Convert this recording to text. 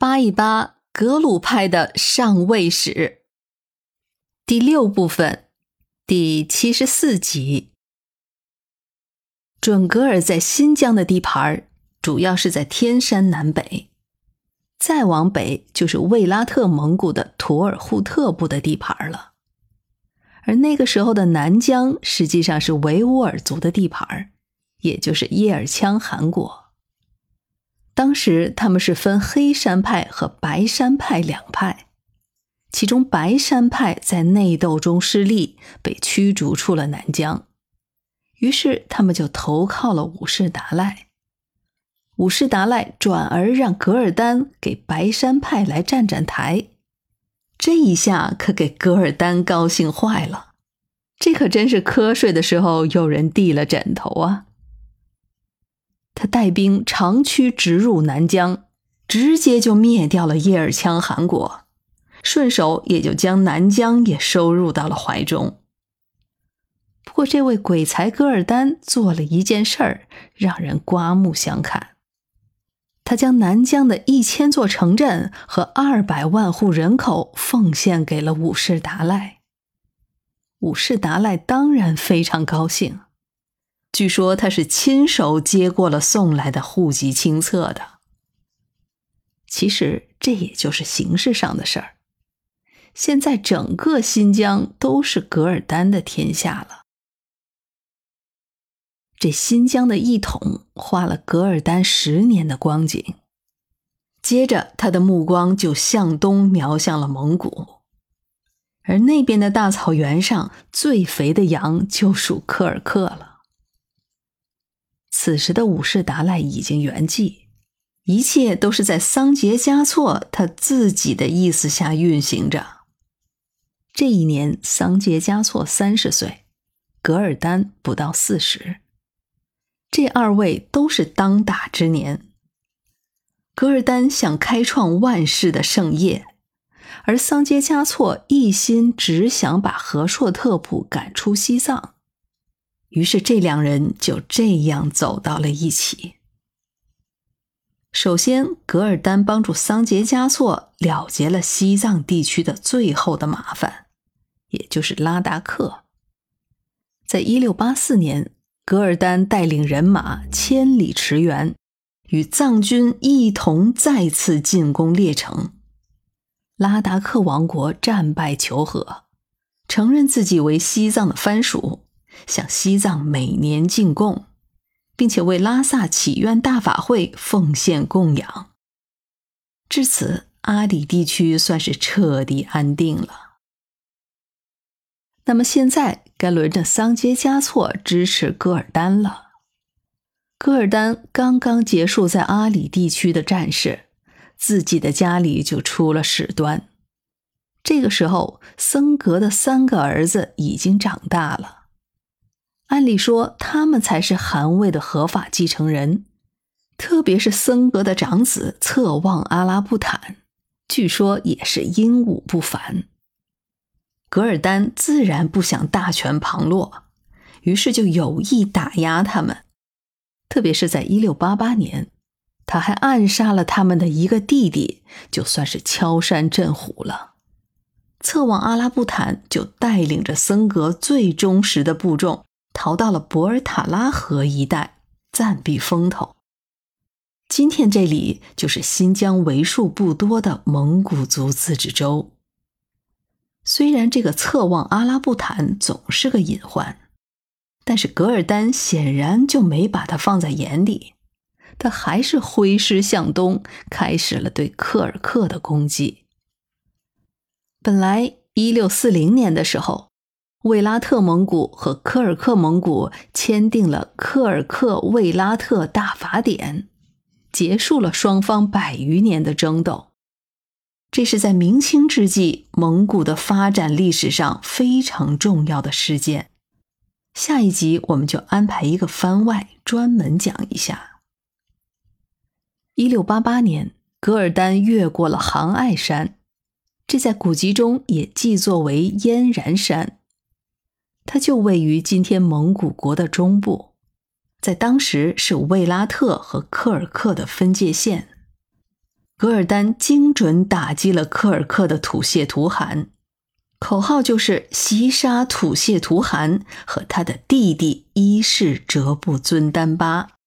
扒一扒格鲁派的上位史，第六部分，第七十四集。准格尔在新疆的地盘主要是在天山南北，再往北就是卫拉特蒙古的土尔扈特部的地盘了。而那个时候的南疆实际上是维吾尔族的地盘，也就是叶尔羌汗国。当时他们是分黑山派和白山派两派，其中白山派在内斗中失利，被驱逐出了南疆。于是他们就投靠了五世达赖。五世达赖转而让噶尔丹给白山派来站站台，这一下可给噶尔丹高兴坏了。这可真是瞌睡的时候有人递了枕头啊！他带兵长驱直入南疆，直接就灭掉了叶尔羌汗国，顺手也就将南疆也收入到了怀中。不过，这位鬼才噶尔丹做了一件事儿，让人刮目相看。他将南疆的一千座城镇和二百万户人口奉献给了五世达赖。五世达赖当然非常高兴。据说他是亲手接过了送来的户籍清册的。其实这也就是形式上的事儿。现在整个新疆都是噶尔丹的天下了。这新疆的一统花了噶尔丹十年的光景，接着他的目光就向东瞄向了蒙古，而那边的大草原上最肥的羊就属科尔克了。此时的五世达赖已经圆寂，一切都是在桑杰嘉措他自己的意思下运行着。这一年，桑杰嘉措三十岁，噶尔丹不到四十，这二位都是当打之年。噶尔丹想开创万世的盛业，而桑杰嘉措一心只想把和硕特部赶出西藏。于是，这两人就这样走到了一起。首先，噶尔丹帮助桑杰嘉措了结了西藏地区的最后的麻烦，也就是拉达克。在一六八四年，噶尔丹带领人马千里驰援，与藏军一同再次进攻列城。拉达克王国战败求和，承认自己为西藏的藩属。向西藏每年进贡，并且为拉萨祈愿大法会奉献供养。至此，阿里地区算是彻底安定了。那么现在该轮着桑杰嘉措支持噶尔丹了。噶尔丹刚刚结束在阿里地区的战事，自己的家里就出了事端。这个时候，僧格的三个儿子已经长大了。按理说，他们才是汗位的合法继承人，特别是森格的长子策旺阿拉布坦，据说也是英武不凡。噶尔丹自然不想大权旁落，于是就有意打压他们。特别是在一六八八年，他还暗杀了他们的一个弟弟，就算是敲山震虎了。策旺阿拉布坦就带领着森格最忠实的部众。逃到了博尔塔拉河一带，暂避风头。今天这里就是新疆为数不多的蒙古族自治州。虽然这个侧望阿拉布坦总是个隐患，但是噶尔丹显然就没把他放在眼里，他还是挥师向东，开始了对克尔克的攻击。本来一六四零年的时候。卫拉特蒙古和科尔克蒙古签订了《科尔克卫拉特大法典》，结束了双方百余年的争斗。这是在明清之际蒙古的发展历史上非常重要的事件。下一集我们就安排一个番外，专门讲一下。一六八八年，噶尔丹越过了杭爱山，这在古籍中也记作为燕然山。它就位于今天蒙古国的中部，在当时是卫拉特和科尔克的分界线。噶尔丹精准打击了科尔克的土谢图汗，口号就是袭杀土谢图汗和他的弟弟伊势哲布尊丹巴。